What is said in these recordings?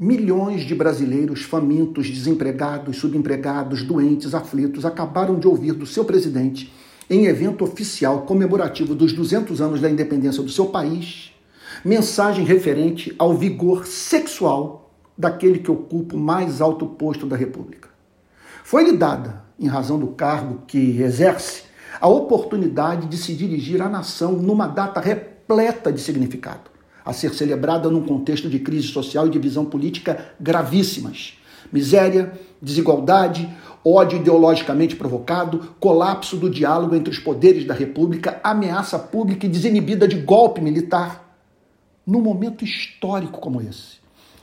Milhões de brasileiros famintos, desempregados, subempregados, doentes, aflitos acabaram de ouvir do seu presidente, em evento oficial comemorativo dos 200 anos da independência do seu país, mensagem referente ao vigor sexual daquele que ocupa o mais alto posto da República. Foi-lhe dada, em razão do cargo que exerce, a oportunidade de se dirigir à nação numa data repleta de significado a ser celebrada num contexto de crise social e divisão política gravíssimas. Miséria, desigualdade, ódio ideologicamente provocado, colapso do diálogo entre os poderes da República, ameaça pública e desinibida de golpe militar. Num momento histórico como esse,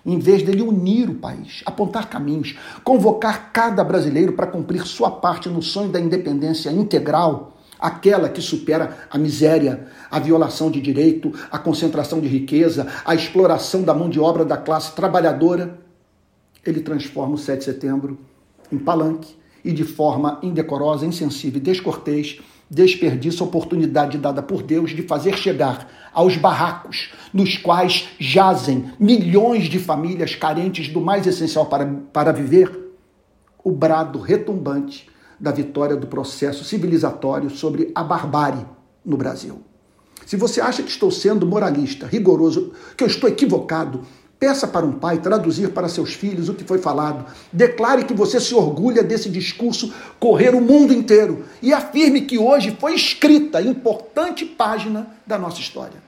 em vez dele unir o país, apontar caminhos, convocar cada brasileiro para cumprir sua parte no sonho da independência integral, aquela que supera a miséria, a violação de direito, a concentração de riqueza, a exploração da mão de obra da classe trabalhadora, ele transforma o 7 de setembro em palanque e de forma indecorosa, insensível e descortês, desperdiça a oportunidade dada por Deus de fazer chegar aos barracos nos quais jazem milhões de famílias carentes do mais essencial para, para viver o brado retumbante da vitória do processo civilizatório sobre a barbárie no Brasil. Se você acha que estou sendo moralista, rigoroso, que eu estou equivocado, peça para um pai traduzir para seus filhos o que foi falado. Declare que você se orgulha desse discurso correr o mundo inteiro e afirme que hoje foi escrita importante página da nossa história.